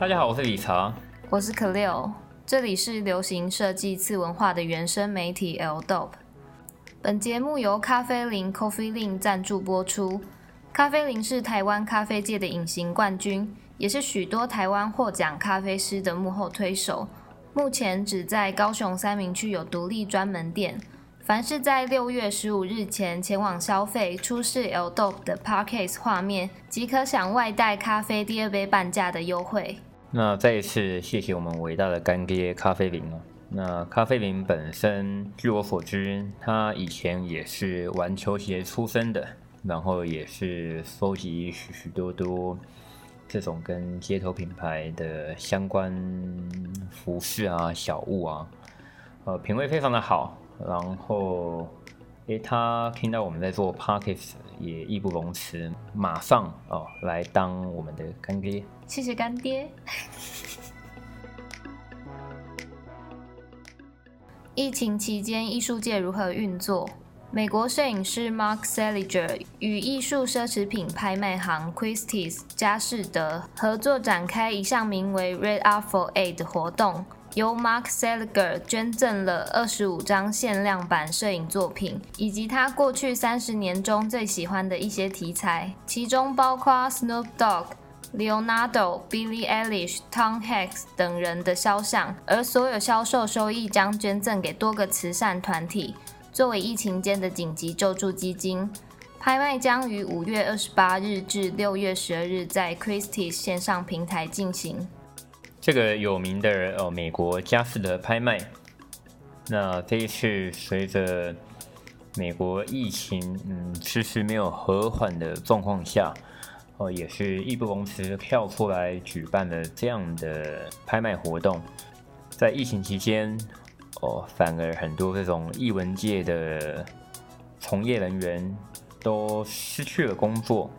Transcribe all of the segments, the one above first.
大家好，我是理查，我是可六，这里是流行设计次文化的原生媒体 L Dope。本节目由咖啡林 Coffee Lin 赞助播出。咖啡林是台湾咖啡界的隐形冠军，也是许多台湾获奖咖啡师的幕后推手。目前只在高雄三明区有独立专门店。凡是在六月十五日前前往消费出示 L Dope 的 Parkcase 画面，即可享外带咖啡第二杯半价的优惠。那再一次谢谢我们伟大的干爹咖啡林哦。那咖啡林本身，据我所知，他以前也是玩球鞋出身的，然后也是收集许许多多这种跟街头品牌的相关服饰啊、小物啊，呃，品味非常的好。然后，诶，他听到我们在做 Parkes，也义不容辞，马上哦来当我们的干爹。谢谢干爹。疫情期间，艺术界如何运作？美国摄影师 Mark Seliger 与艺术奢侈品拍卖行 Christie's 佳士得合作展开一项名为 Red Art for Aid 的活动。由 Mark Seliger 捐赠了二十五张限量版摄影作品，以及他过去三十年中最喜欢的一些题材，其中包括 Snoop Dog、Leonardo、Billie Eilish、Tom Hanks 等人的肖像，而所有销售收益将捐赠给多个慈善团体，作为疫情间的紧急救助基金。拍卖将于五月二十八日至六月十二日在 Christie 线上平台进行。这个有名的哦，美国佳士得拍卖。那这一次随着美国疫情嗯迟迟没有和缓的状况下，哦也是义不容辞跳出来举办了这样的拍卖活动。在疫情期间，哦反而很多这种艺文界的从业人员都失去了工作。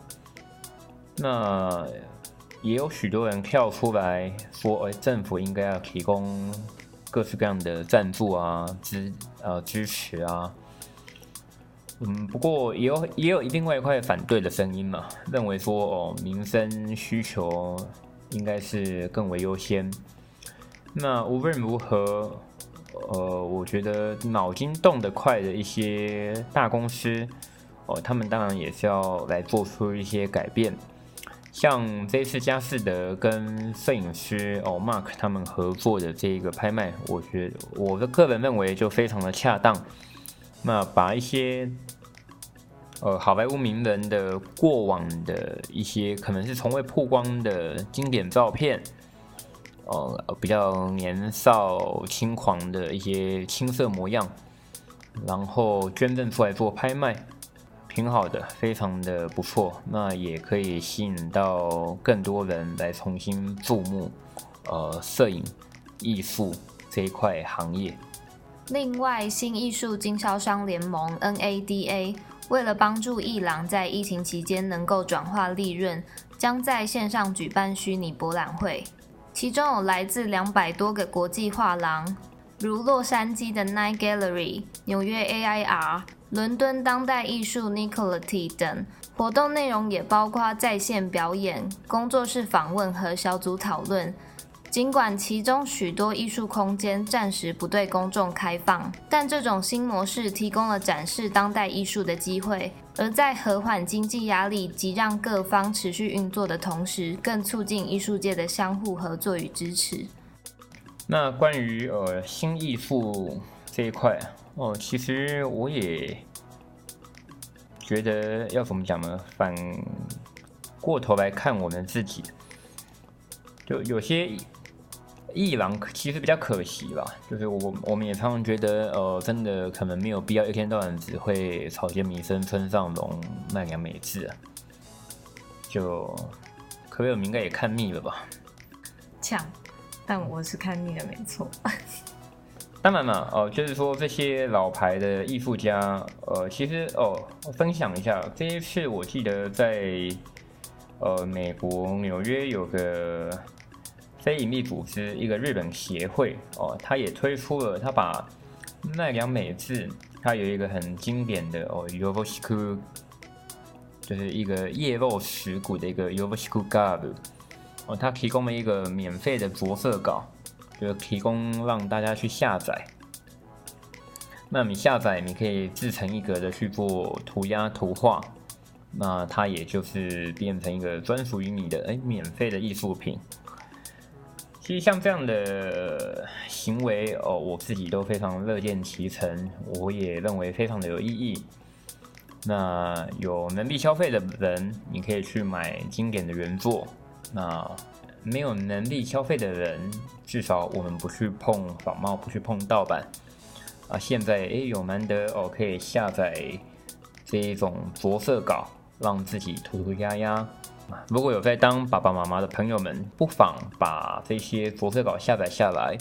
那。也有许多人跳出来说：“哎，政府应该要提供各式各样的赞助啊，支呃支持啊。”嗯，不过也有也有另外一块反对的声音嘛，认为说：“哦，民生需求应该是更为优先。”那无论如何，呃，我觉得脑筋动得快的一些大公司，哦，他们当然也是要来做出一些改变。像这次佳士得跟摄影师哦 Mark 他们合作的这一个拍卖，我觉得我的个人认为就非常的恰当。那把一些呃好莱坞名人的过往的一些可能是从未曝光的经典照片，呃比较年少轻狂的一些青涩模样，然后捐赠出来做拍卖。挺好的，非常的不错，那也可以吸引到更多人来重新注目，呃，摄影艺术这一块行业。另外，新艺术经销商联盟 （NADA） 为了帮助艺廊在疫情期间能够转化利润，将在线上举办虚拟博览会，其中有来自两百多个国际画廊，如洛杉矶的 Night Gallery、纽约 AIR。伦敦当代艺术 Nicolati 等活动内容也包括在线表演、工作室访问和小组讨论。尽管其中许多艺术空间暂时不对公众开放，但这种新模式提供了展示当代艺术的机会，而在和缓经济压力及让各方持续运作的同时，更促进艺术界的相互合作与支持。那关于呃新艺术这一块。哦，其实我也觉得要怎么讲呢？反过头来看，我们自己就有些艺廊其实比较可惜吧。就是我我们也常常觉得，呃，真的可能没有必要一天到晚只会草间弥生、村上隆、奈良美智啊。就可能我们应该也看腻了吧？呛，但我是看腻了，没错。当然嘛，哦，就是说这些老牌的艺术家，呃，其实哦，分享一下，这一次我记得在呃美国纽约有个非营利组织，一个日本协会，哦，他也推出了，他把奈良美智，他有一个很经典的哦 y o v o s h i k u 就是一个叶肉石骨的一个 y o v o s h i k u g a b 哦，它提供了一个免费的着色稿，就提供让大家去下载。那你下载，你可以自成一格的去做涂鸦图画，那它也就是变成一个专属于你的哎免费的艺术品。其实像这样的行为哦，我自己都非常乐见其成，我也认为非常的有意义。那有能力消费的人，你可以去买经典的原作；那没有能力消费的人，至少我们不去碰仿冒，不去碰盗版。啊，现在诶有难得哦，可以下载这一种着色稿，让自己涂涂鸦鸦。如果有在当爸爸妈妈的朋友们，不妨把这些着色稿下载下来，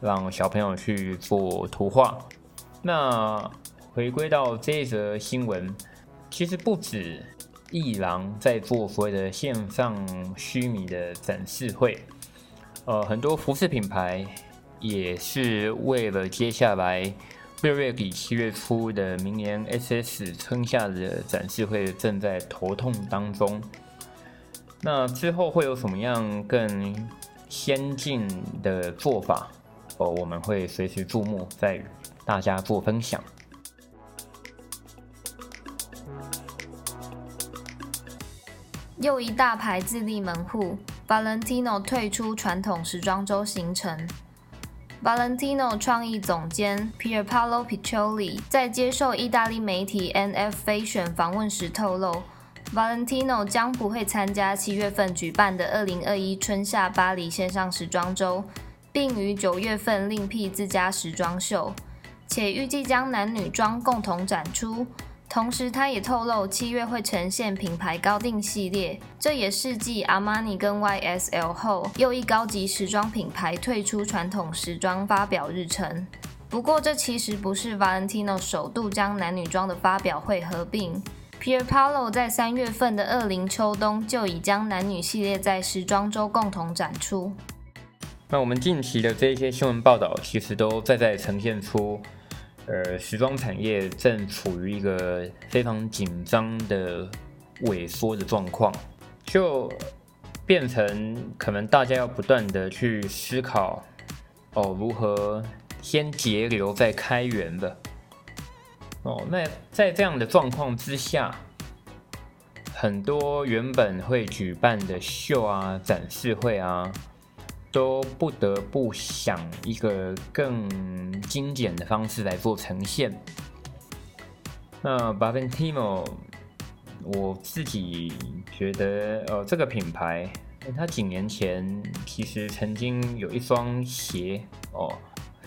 让小朋友去做图画。那。回归到这一则新闻，其实不止艺廊在做所谓的线上虚拟的展示会，呃，很多服饰品牌也是为了接下来六月底七月初的明年 SS 春夏的展示会正在头痛当中。那之后会有什么样更先进的做法？哦，我们会随时注目，再与大家做分享。又一大牌自立门户，Valentino 退出传统时装周行程。Valentino 创意总监 Pierpaolo Piccioli 在接受意大利媒体 NF Fashion 访问时透露，Valentino 将不会参加七月份举办的2021春夏巴黎线上时装周，并于九月份另辟自家时装秀，且预计将男女装共同展出。同时，他也透露七月会呈现品牌高定系列，这也是继阿玛尼跟 YSL 后又一高级时装品牌退出传统时装发表日程。不过，这其实不是 Valentino 首度将男女装的发表会合并。Pierpaolo 在三月份的二零秋冬就已将男女系列在时装周共同展出。那我们近期的这些新闻报道，其实都在在呈现出。呃，时装产业正处于一个非常紧张的萎缩的状况，就变成可能大家要不断的去思考，哦，如何先节流再开源的。哦，那在这样的状况之下，很多原本会举办的秀啊、展示会啊。都不得不想一个更精简的方式来做呈现。那 b a v e n t i m o 我自己觉得，呃，这个品牌，它几年前其实曾经有一双鞋哦，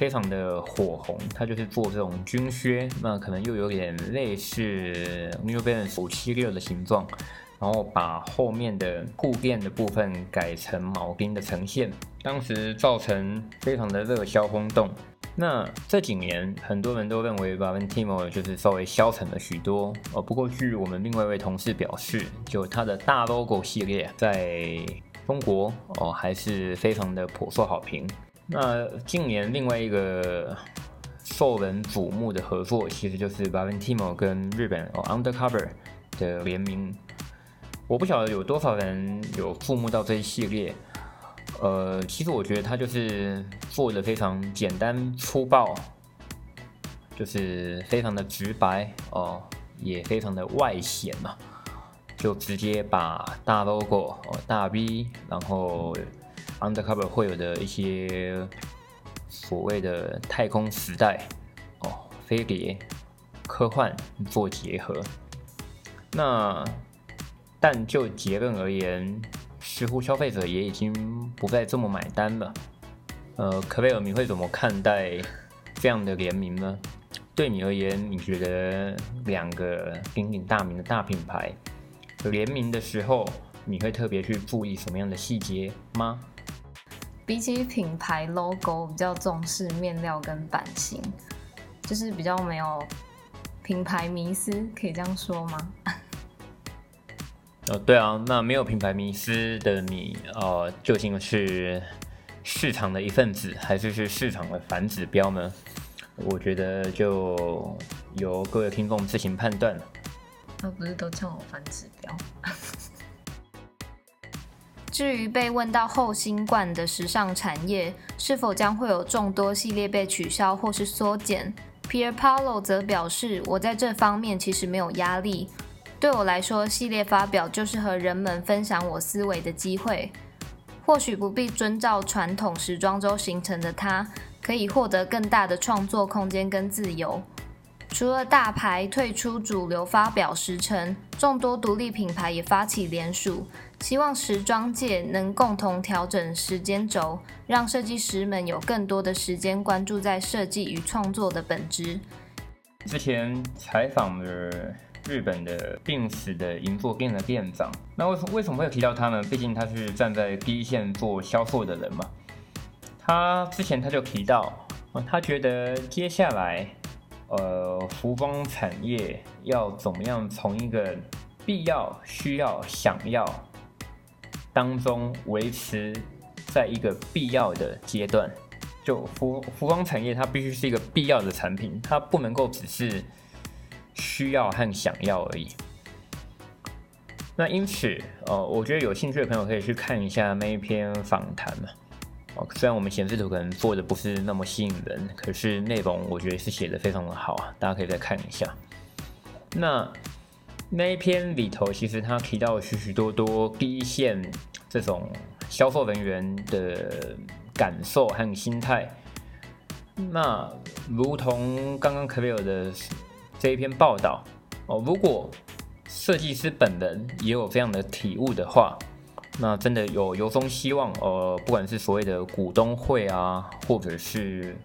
非常的火红，它就是做这种军靴，那可能又有点类似 New Balance 五七六的形状。然后把后面的护垫的部分改成铆钉的呈现，当时造成非常的热销轰动。那这几年很多人都认为 Valentino 就是稍微消沉了许多。哦，不过据我们另外一位同事表示，就它的大 logo 系列在中国哦还是非常的颇受好评。那近年另外一个受人瞩目的合作，其实就是 Valentino 跟日本哦 Undercover 的联名。我不晓得有多少人有注目到这一系列，呃，其实我觉得它就是做的非常简单粗暴，就是非常的直白哦，也非常的外显嘛，就直接把大 logo 哦大 V，然后 undercover 会有的一些所谓的太空时代哦飞碟科幻做结合，那。但就结论而言，似乎消费者也已经不再这么买单了。呃，可贝尔，你会怎么看待这样的联名呢？对你而言，你觉得两个鼎鼎大名的大品牌联名的时候，你会特别去注意什么样的细节吗？比起品牌 logo，比较重视面料跟版型，就是比较没有品牌迷思，可以这样说吗？哦，对啊，那没有品牌迷失的你，呃，究竟是市场的一份子，还是是市场的反指标呢？我觉得就由各位听众自行判断了。他不是都叫我反指标？至于被问到后新冠的时尚产业是否将会有众多系列被取消或是缩减，Pier Paolo 则表示：“我在这方面其实没有压力。对我来说，系列发表就是和人们分享我思维的机会。或许不必遵照传统时装周形成的他，可以获得更大的创作空间跟自由。”除了大牌退出主流发表时程，众多独立品牌也发起联署，希望时装界能共同调整时间轴，让设计师们有更多的时间关注在设计与创作的本质。之前采访了日本的病死的银座店的店长，那为什为什么会提到他呢？毕竟他是站在第一线做销售的人嘛。他之前他就提到，他觉得接下来。呃，服装产业要怎么样从一个必要、需要、想要当中维持在一个必要的阶段？就服服装产业，它必须是一个必要的产品，它不能够只是需要和想要而已。那因此，呃，我觉得有兴趣的朋友可以去看一下那一篇访谈嘛。哦，虽然我们显示图可能做的不是那么吸引人，可是内容我觉得是写的非常的好啊，大家可以再看一下。那那一篇里头，其实他提到许许多多第一线这种销售人员的感受和心态。那如同刚刚 k a v i l 的这一篇报道哦，如果设计师本人也有这样的体悟的话。那真的有由衷希望，呃，不管是所谓的股东会啊，或者是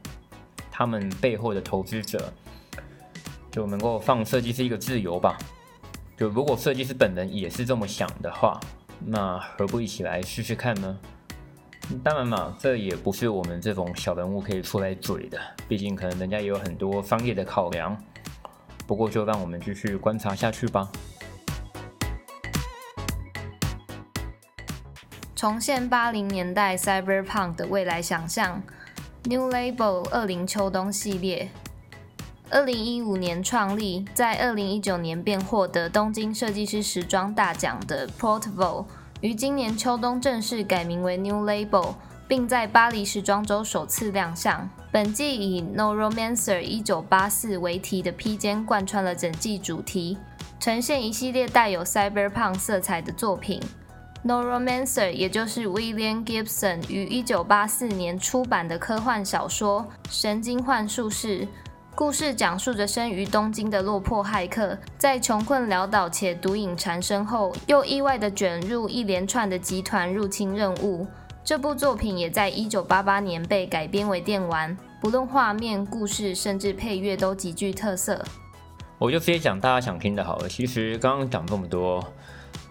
他们背后的投资者，就能够放设计师一个自由吧。就如果设计师本人也是这么想的话，那何不一起来试试看呢？当然嘛，这也不是我们这种小人物可以出来嘴的，毕竟可能人家也有很多商业的考量。不过就让我们继续观察下去吧。重现八零年代 Cyberpunk 的未来想象，New Label 二零秋冬系列，二零一五年创立，在二零一九年便获得东京设计师时装大奖的 Portvo，于今年秋冬正式改名为 New Label，并在巴黎时装周首次亮相。本季以 No Romancer 一九八四为题的披肩贯穿了整季主题，呈现一系列带有 Cyberpunk 色彩的作品。《No Romancer》也就是 William Gibson 于1984年出版的科幻小说《神经幻术士》。故事讲述着生于东京的落魄骇客，在穷困潦倒且毒瘾缠身后，又意外地卷入一连串的集团入侵任务。这部作品也在1988年被改编为电玩，不论画面、故事，甚至配乐都极具特色。我就直接讲大家想听的好了。其实刚刚讲这么多。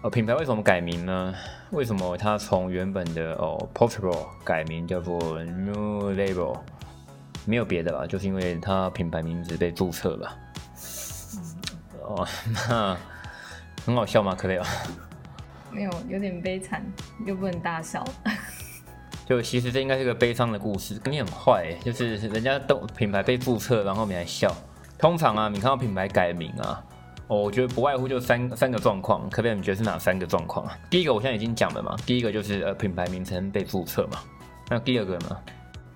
呃，品牌为什么改名呢？为什么它从原本的哦 Portable 改名叫做 New Label？没有别的吧，就是因为它品牌名字被注册了。哦，那很好笑吗？可以啊。没有，有点悲惨，又不能大笑。就其实这应该是个悲伤的故事，你很坏，就是人家都品牌被注册，然后你还笑。通常啊，你看到品牌改名啊。哦，我觉得不外乎就三三个状况，可不可以？你觉得是哪三个状况啊？第一个我现在已经讲了嘛，第一个就是呃品牌名称被注册嘛。那第二个呢？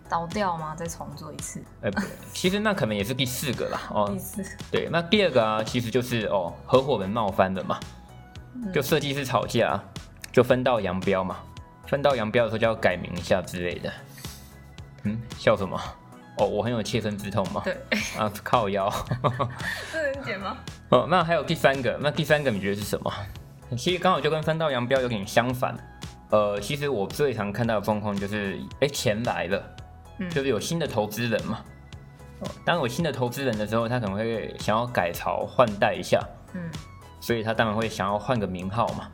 倒掉吗？再重做一次？呃，其实那可能也是第四个啦。哦，第四。对，那第二个啊，其实就是哦合伙人闹翻了嘛，就设计师吵架，就分道扬镳嘛。分道扬镳的时候就要改名一下之类的。嗯，笑什么？哦，我很有切身之痛嘛。对。啊，靠腰。这能解吗？哦，那还有第三个，那第三个你觉得是什么？其实刚好就跟分道扬镳有点相反。呃，其实我最常看到的状况就是，哎，钱来了，就是有新的投资人嘛。哦，当有新的投资人的时候，他可能会想要改朝换代一下。嗯。所以他当然会想要换个名号嘛。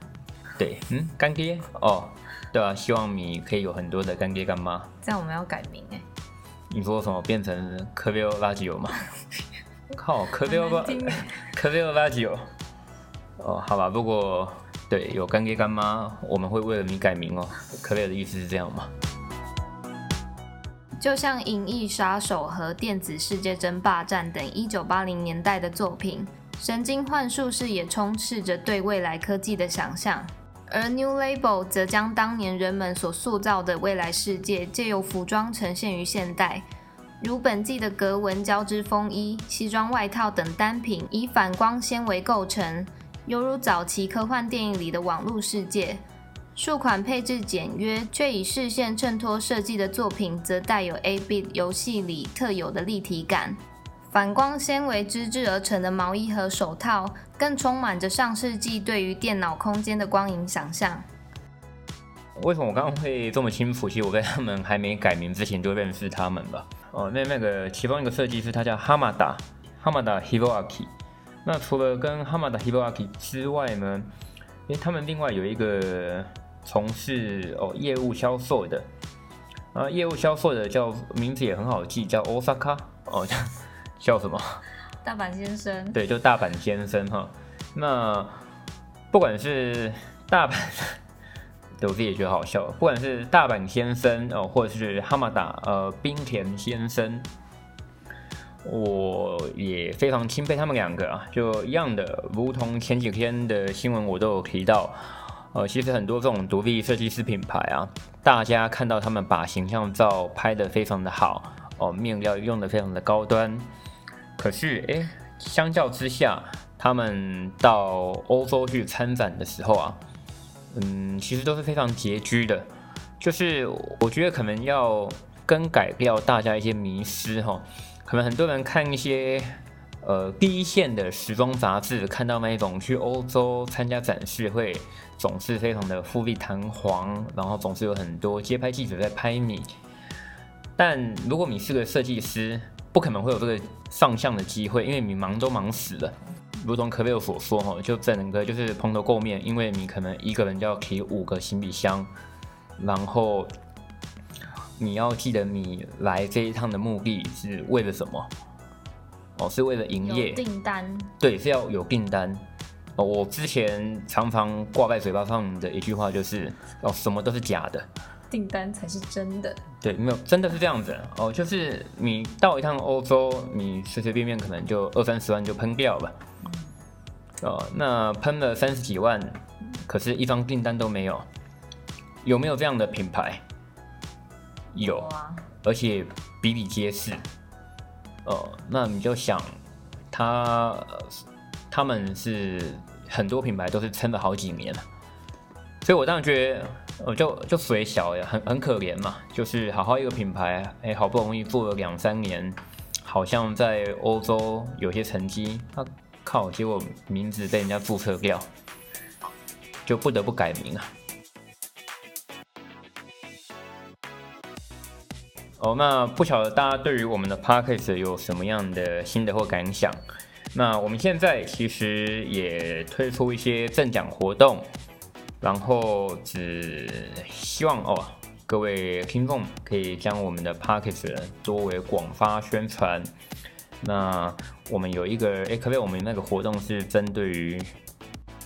对，嗯，干爹哦，对啊，希望你可以有很多的干爹干妈。这样我们要改名哎。你说什么？变成科威欧垃圾油吗？靠，科威欧吧，科威欧垃圾油。哦，好吧，不过对有干爹干妈，我们会为了你改名哦。科威欧的意思是这样吗？就像《银翼杀手》和《电子世界争霸战》等一九八零年代的作品，《神经幻术士》也充斥着对未来科技的想象。而 New Label 则将当年人们所塑造的未来世界，借由服装呈现于现代。如本季的格纹交织风衣、西装外套等单品，以反光纤维构成，犹如早期科幻电影里的网络世界。数款配置简约却以视线衬托设计的作品，则带有 A B 游戏里特有的立体感。反光纤维织制而成的毛衣和手套，更充满着上世纪对于电脑空间的光影想象。为什么我刚刚会这么清楚？其实我在他们还没改名之前就认识他们吧。哦，那那个其中一个设计师他叫哈马达，哈马达 Hiroaki。那除了跟哈马达 Hiroaki 之外呢，因为他们另外有一个从事哦业务销售的，啊业务销售的叫名字也很好记，叫 Osaka 哦。叫什么？大阪先生。对，就大阪先生哈。那不管是大阪，我自己也觉得好笑。不管是大阪先生哦，或者是哈马达呃冰田先生，我也非常钦佩他们两个啊。就一样的，如同前几天的新闻我都有提到，呃，其实很多这种独立设计师品牌啊，大家看到他们把形象照拍得非常的好哦，面料用的非常的高端。可是，哎，相较之下，他们到欧洲去参展的时候啊，嗯，其实都是非常拮据的。就是我觉得可能要更改掉大家一些迷失哈。可能很多人看一些呃第一线的时装杂志，看到那一种去欧洲参加展示会，总是非常的富丽堂皇，然后总是有很多街拍记者在拍你。但如果你是个设计师，不可能会有这个上相的机会，因为你忙都忙死了。如同可贝尔所说，哈，就整个就是蓬头垢面，因为你可能一个人就要提五个行李箱，然后你要记得你来这一趟的目的是为了什么？哦，是为了营业订单，对，是要有订单。哦，我之前常常挂在嘴巴上的一句话就是，哦，什么都是假的。订单才是真的，对，没有，真的是这样子哦。就是你到一趟欧洲，你随随便便可能就二三十万就喷掉了，哦，那喷了三十几万，可是一张订单都没有，有没有这样的品牌？有啊，而且比比皆是。哦，那你就想，他他们是很多品牌都是撑了好几年了，所以我当然觉得。我就就水小呀，很很可怜嘛，就是好好一个品牌，哎，好不容易做了两三年，好像在欧洲有些成绩，他靠，结果名字被人家注册掉，就不得不改名啊。哦，那不晓得大家对于我们的 p a c k a g e 有什么样的心得或感想？那我们现在其实也推出一些赠奖活动。然后只希望哦，各位听众可以将我们的 p a c k a g e 作为广发宣传。那我们有一个，哎，可不可以我们那个活动是针对于，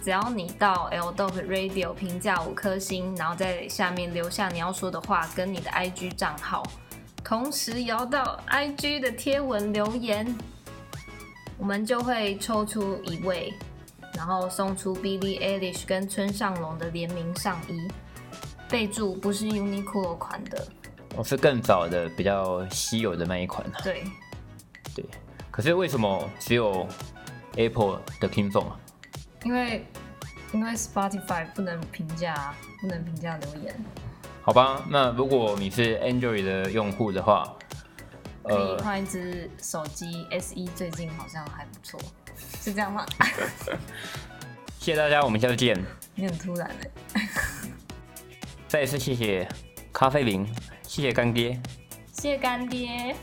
只要你到 L d o p Radio 评价五颗星，然后在下面留下你要说的话跟你的 IG 账号，同时摇到 IG 的贴文留言，我们就会抽出一位。然后送出 Billie Eilish 跟村上隆的联名上衣，备注不是 Uniqlo 款的，哦，是更早的比较稀有的那一款对，对。可是为什么只有 Apple 的听众啊？因为因为 Spotify 不能评价，不能评价留言。好吧，那如果你是 Android 的用户的话，可以换一只手机 SE，最近好像还不错。是这样吗？谢谢大家，我们下次见。你很突然哎！再一次谢谢咖啡林，谢谢干爹，谢谢干爹。